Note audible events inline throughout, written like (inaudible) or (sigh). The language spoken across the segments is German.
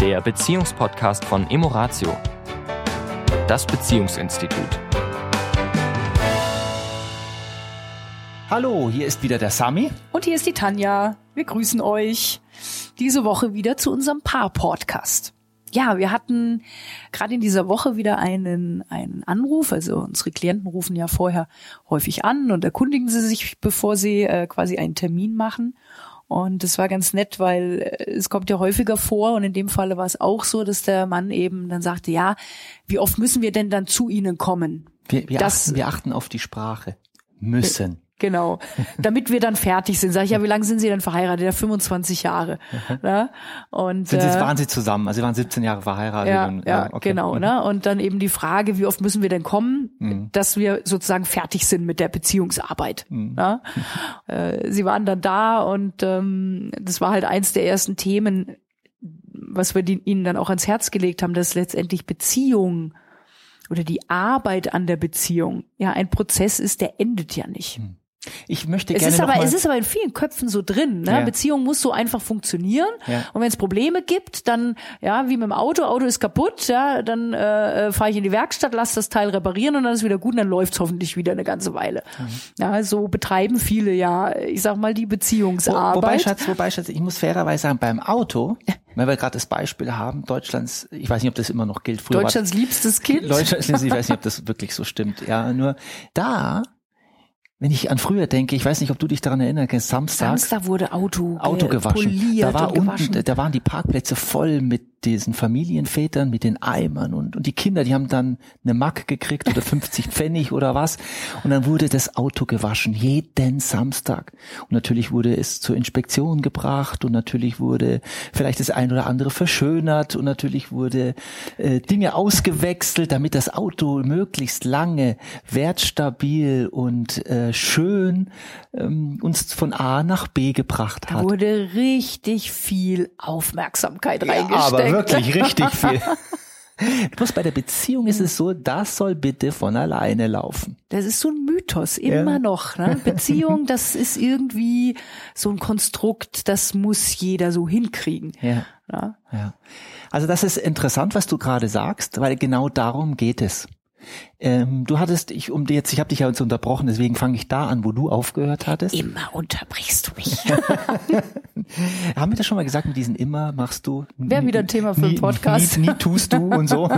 der Beziehungspodcast von Emoratio, das Beziehungsinstitut. Hallo, hier ist wieder der Sami. Und hier ist die Tanja. Wir grüßen euch diese Woche wieder zu unserem Paar-Podcast. Ja, wir hatten gerade in dieser Woche wieder einen, einen Anruf. Also unsere Klienten rufen ja vorher häufig an und erkundigen sie sich, bevor sie äh, quasi einen Termin machen. Und das war ganz nett, weil äh, es kommt ja häufiger vor und in dem Falle war es auch so, dass der Mann eben dann sagte, ja, wie oft müssen wir denn dann zu Ihnen kommen? Wir, wir, das, achten, wir achten auf die Sprache. Müssen. Genau. (laughs) Damit wir dann fertig sind. Sag ich, ja, wie lange sind Sie denn verheiratet? Ja, 25 Jahre. Ne? Und, sind Sie, äh, waren Sie zusammen? Also Sie waren 17 Jahre verheiratet. Ja, und, ja okay. genau. Mhm. Ne? Und dann eben die Frage, wie oft müssen wir denn kommen, mhm. dass wir sozusagen fertig sind mit der Beziehungsarbeit. Mhm. Ne? (laughs) Äh, Sie waren dann da und ähm, das war halt eins der ersten Themen, was wir die, ihnen dann auch ans Herz gelegt haben, dass letztendlich Beziehungen oder die Arbeit an der Beziehung ja ein Prozess ist, der endet ja nicht. Mhm. Ich möchte gerne es ist aber es ist aber in vielen Köpfen so drin. Ne? Ja. Beziehung muss so einfach funktionieren. Ja. Und wenn es Probleme gibt, dann ja wie mit dem Auto, Auto ist kaputt, ja, dann äh, äh fahre ich in die Werkstatt, lass das Teil reparieren und dann ist wieder gut und dann läuft's hoffentlich wieder eine ganze Weile. Mhm. Ja, so betreiben viele ja, ich sag mal die Beziehungsarbeit. Wo, wobei Schatz, wobei Schatz, ich muss fairerweise sagen, beim Auto, wenn wir gerade das Beispiel haben, Deutschlands, ich weiß nicht, ob das immer noch gilt. Früher Deutschlands liebstes Kind. Deutschlands, ich weiß nicht, ob das wirklich so stimmt. Ja, nur da wenn ich an früher denke, ich weiß nicht, ob du dich daran erinnerst, Samstag. Samstag wurde Auto, Auto gewaschen. Da war unten, da waren die Parkplätze voll mit diesen Familienvätern mit den Eimern und, und die Kinder, die haben dann eine Mack gekriegt oder 50 (laughs) Pfennig oder was. Und dann wurde das Auto gewaschen, jeden Samstag. Und natürlich wurde es zur Inspektion gebracht und natürlich wurde vielleicht das ein oder andere verschönert und natürlich wurde äh, Dinge ausgewechselt, damit das Auto möglichst lange wertstabil und äh, schön ähm, uns von A nach B gebracht hat. Da wurde richtig viel Aufmerksamkeit ja, wirklich richtig viel. (laughs) Bloß bei der Beziehung ist es so, das soll bitte von alleine laufen. Das ist so ein Mythos, immer ja. noch. Ne? (laughs) Beziehung, das ist irgendwie so ein Konstrukt, das muss jeder so hinkriegen. Ja. ja. ja. Also das ist interessant, was du gerade sagst, weil genau darum geht es. Ähm, du hattest, ich um jetzt, ich habe dich ja uns unterbrochen, deswegen fange ich da an, wo du aufgehört hattest. Immer unterbrichst du mich. (laughs) Haben wir das schon mal gesagt, mit diesen immer machst du? Wäre wieder ein Thema für den Podcast. Nie, nie tust du und so.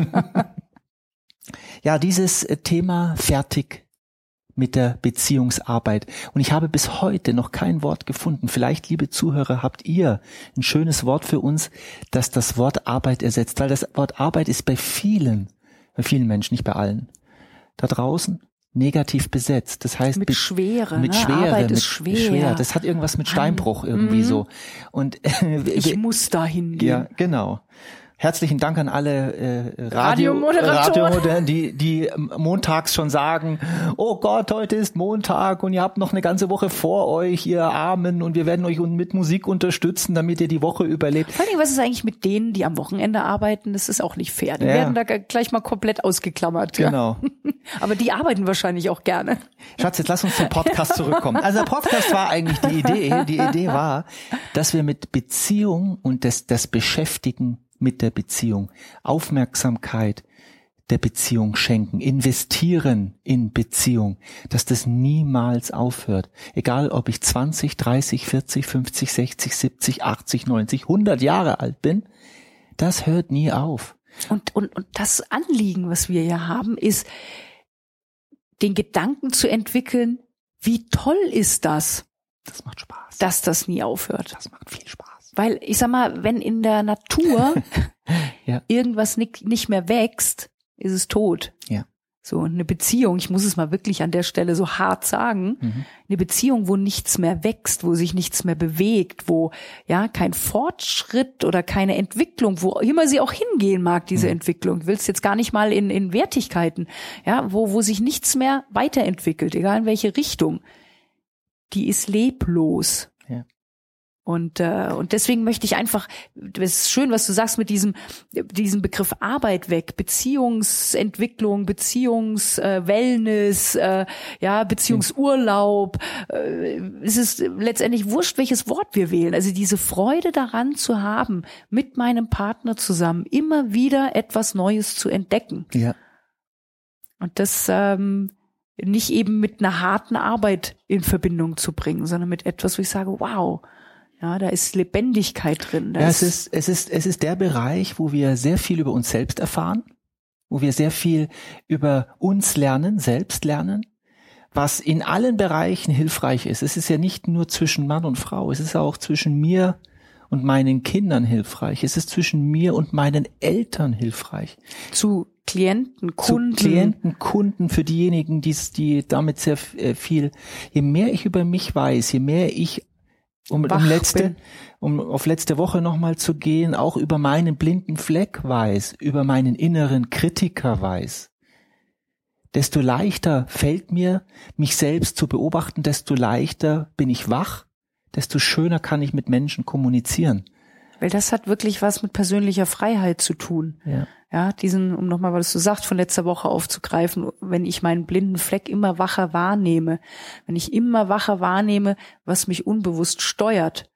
(laughs) ja, dieses äh, Thema fertig mit der Beziehungsarbeit. Und ich habe bis heute noch kein Wort gefunden. Vielleicht, liebe Zuhörer, habt ihr ein schönes Wort für uns, das das Wort Arbeit ersetzt, weil das Wort Arbeit ist bei vielen bei vielen Menschen, nicht bei allen. Da draußen negativ besetzt. Das heißt mit Schwere, mit ne? Schwere, Arbeit mit ist schwer. schwer. Das hat irgendwas mit Steinbruch irgendwie mhm. so. Und ich muss dahin gehen. Ja, genau. Herzlichen Dank an alle äh, Radio, Radiomoderatoren, die, die montags schon sagen, oh Gott, heute ist Montag und ihr habt noch eine ganze Woche vor euch, ihr Armen, und wir werden euch mit Musik unterstützen, damit ihr die Woche überlebt. Vor allem, was ist eigentlich mit denen, die am Wochenende arbeiten? Das ist auch nicht fair. Die ja. werden da gleich mal komplett ausgeklammert. Genau. Ja. (laughs) Aber die arbeiten wahrscheinlich auch gerne. Schatz, jetzt lass uns zum Podcast zurückkommen. Also der Podcast war eigentlich die Idee. Die Idee war, dass wir mit Beziehung und das, das Beschäftigen mit der Beziehung, Aufmerksamkeit der Beziehung schenken, investieren in Beziehung, dass das niemals aufhört. Egal ob ich 20, 30, 40, 50, 60, 70, 80, 90, 100 Jahre alt bin, das hört nie auf. Und, und, und das Anliegen, was wir hier haben, ist, den Gedanken zu entwickeln, wie toll ist das? Das macht Spaß. Dass das nie aufhört. Das macht viel Spaß. Weil ich sag mal, wenn in der Natur (laughs) ja. irgendwas nicht, nicht mehr wächst, ist es tot. Ja. So eine Beziehung, ich muss es mal wirklich an der Stelle so hart sagen, mhm. eine Beziehung, wo nichts mehr wächst, wo sich nichts mehr bewegt, wo ja kein Fortschritt oder keine Entwicklung, wo immer sie auch hingehen mag, diese mhm. Entwicklung. Du willst jetzt gar nicht mal in, in Wertigkeiten, ja, wo, wo sich nichts mehr weiterentwickelt, egal in welche Richtung. Die ist leblos. Und, äh, und deswegen möchte ich einfach, es ist schön, was du sagst mit diesem, diesem Begriff Arbeit weg, Beziehungsentwicklung, Beziehungswellness, äh, ja, Beziehungsurlaub. Äh, es ist letztendlich wurscht, welches Wort wir wählen. Also diese Freude daran zu haben, mit meinem Partner zusammen immer wieder etwas Neues zu entdecken. Ja. Und das ähm, nicht eben mit einer harten Arbeit in Verbindung zu bringen, sondern mit etwas, wo ich sage, wow, ja, da ist Lebendigkeit drin. Ja, es ist, es ist, es ist der Bereich, wo wir sehr viel über uns selbst erfahren, wo wir sehr viel über uns lernen, selbst lernen, was in allen Bereichen hilfreich ist. Es ist ja nicht nur zwischen Mann und Frau, es ist auch zwischen mir und meinen Kindern hilfreich. Es ist zwischen mir und meinen Eltern hilfreich. Zu Klienten, Kunden. Zu Klienten, Kunden, für diejenigen, die, die damit sehr äh, viel, je mehr ich über mich weiß, je mehr ich um, um letzte, um auf letzte Woche nochmal zu gehen, auch über meinen blinden Fleck weiß, über meinen inneren Kritiker weiß, desto leichter fällt mir, mich selbst zu beobachten, desto leichter bin ich wach, desto schöner kann ich mit Menschen kommunizieren. Weil das hat wirklich was mit persönlicher Freiheit zu tun. Ja. Ja, diesen, um nochmal, was du sagst, von letzter Woche aufzugreifen, wenn ich meinen blinden Fleck immer wacher wahrnehme, wenn ich immer wacher wahrnehme, was mich unbewusst steuert,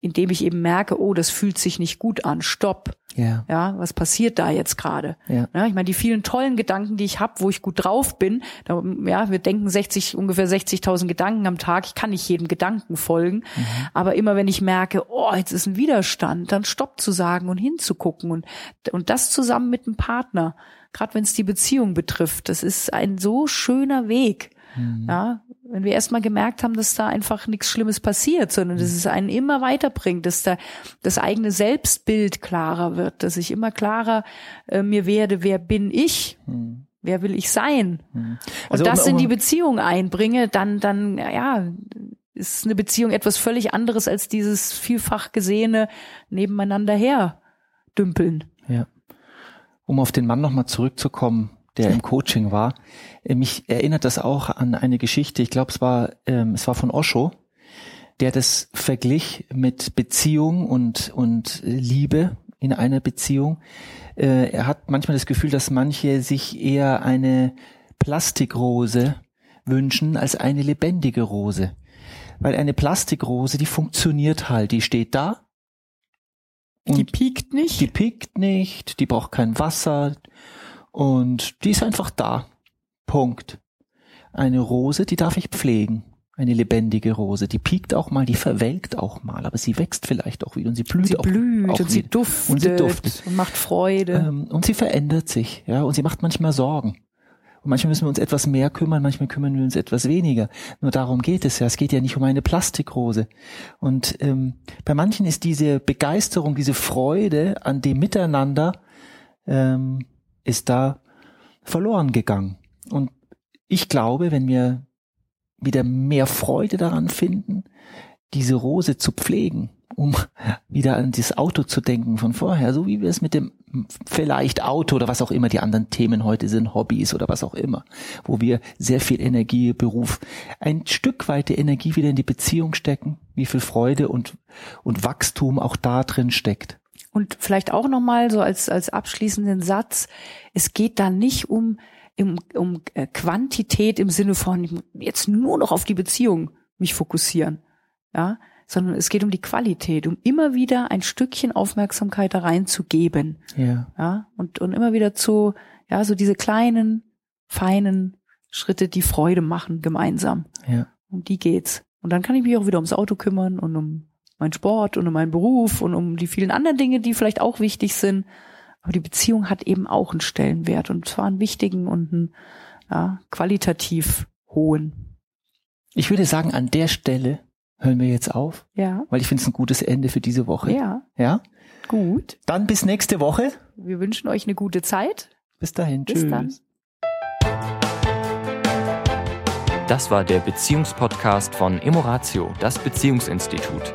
indem ich eben merke, oh, das fühlt sich nicht gut an, stopp. Ja. Ja, was passiert da jetzt gerade? Ja. ja. Ich meine, die vielen tollen Gedanken, die ich habe, wo ich gut drauf bin, da, ja, wir denken 60, ungefähr 60.000 Gedanken am Tag. Ich kann nicht jedem Gedanken folgen, mhm. aber immer wenn ich merke, oh, jetzt ist ein Widerstand, dann Stopp zu sagen und hinzugucken und und das zusammen mit dem Partner, gerade wenn es die Beziehung betrifft, das ist ein so schöner Weg. Mhm. Ja, wenn wir erstmal gemerkt haben, dass da einfach nichts Schlimmes passiert, sondern dass mhm. es einen immer weiterbringt, dass da das eigene Selbstbild klarer wird, dass ich immer klarer äh, mir werde, wer bin ich? Mhm. Wer will ich sein? Mhm. Also und das um, um, in die Beziehung einbringe, dann, dann, ja, ist eine Beziehung etwas völlig anderes als dieses vielfach gesehene nebeneinander her dümpeln. Ja. Um auf den Mann nochmal zurückzukommen, der im Coaching war. Äh, mich erinnert das auch an eine Geschichte, ich glaube, es war, ähm, es war von Osho, der das verglich mit Beziehung und, und Liebe in einer Beziehung. Äh, er hat manchmal das Gefühl, dass manche sich eher eine Plastikrose wünschen als eine lebendige Rose. Weil eine Plastikrose, die funktioniert halt, die steht da. die piekt nicht. Die piekt nicht, die braucht kein Wasser, und die ist einfach da. Punkt. Eine Rose, die darf ich pflegen. Eine lebendige Rose. Die piekt auch mal, die verwelkt auch mal, aber sie wächst vielleicht auch wieder und sie blüht sie auch. Blüht auch und, sie duftet und sie duftet und macht Freude. Ähm, und sie verändert sich, ja, und sie macht manchmal Sorgen. Und manchmal müssen wir uns etwas mehr kümmern, manchmal kümmern wir uns etwas weniger. Nur darum geht es ja. Es geht ja nicht um eine Plastikrose. Und ähm, bei manchen ist diese Begeisterung, diese Freude an dem Miteinander ähm, ist da verloren gegangen. Und ich glaube, wenn wir wieder mehr Freude daran finden, diese Rose zu pflegen, um wieder an das Auto zu denken von vorher, so wie wir es mit dem vielleicht Auto oder was auch immer die anderen Themen heute sind, Hobbys oder was auch immer, wo wir sehr viel Energie, Beruf, ein Stück weit die Energie wieder in die Beziehung stecken, wie viel Freude und, und Wachstum auch da drin steckt. Und vielleicht auch nochmal so als, als abschließenden Satz, es geht da nicht um, um, um äh, Quantität im Sinne von jetzt nur noch auf die Beziehung mich fokussieren, ja, sondern es geht um die Qualität, um immer wieder ein Stückchen Aufmerksamkeit da reinzugeben, ja, ja, und, und immer wieder zu, ja, so diese kleinen, feinen Schritte, die Freude machen gemeinsam. Ja. Um die geht's. Und dann kann ich mich auch wieder ums Auto kümmern und um mein Sport und um meinen Beruf und um die vielen anderen Dinge, die vielleicht auch wichtig sind. Aber die Beziehung hat eben auch einen Stellenwert und zwar einen wichtigen und einen ja, qualitativ hohen. Ich würde sagen, an der Stelle hören wir jetzt auf. Ja. Weil ich finde es ein gutes Ende für diese Woche. Ja. Ja. Gut. Dann bis nächste Woche. Wir wünschen euch eine gute Zeit. Bis dahin. Bis Tschüss. Dann. Das war der Beziehungspodcast von Emoratio, das Beziehungsinstitut.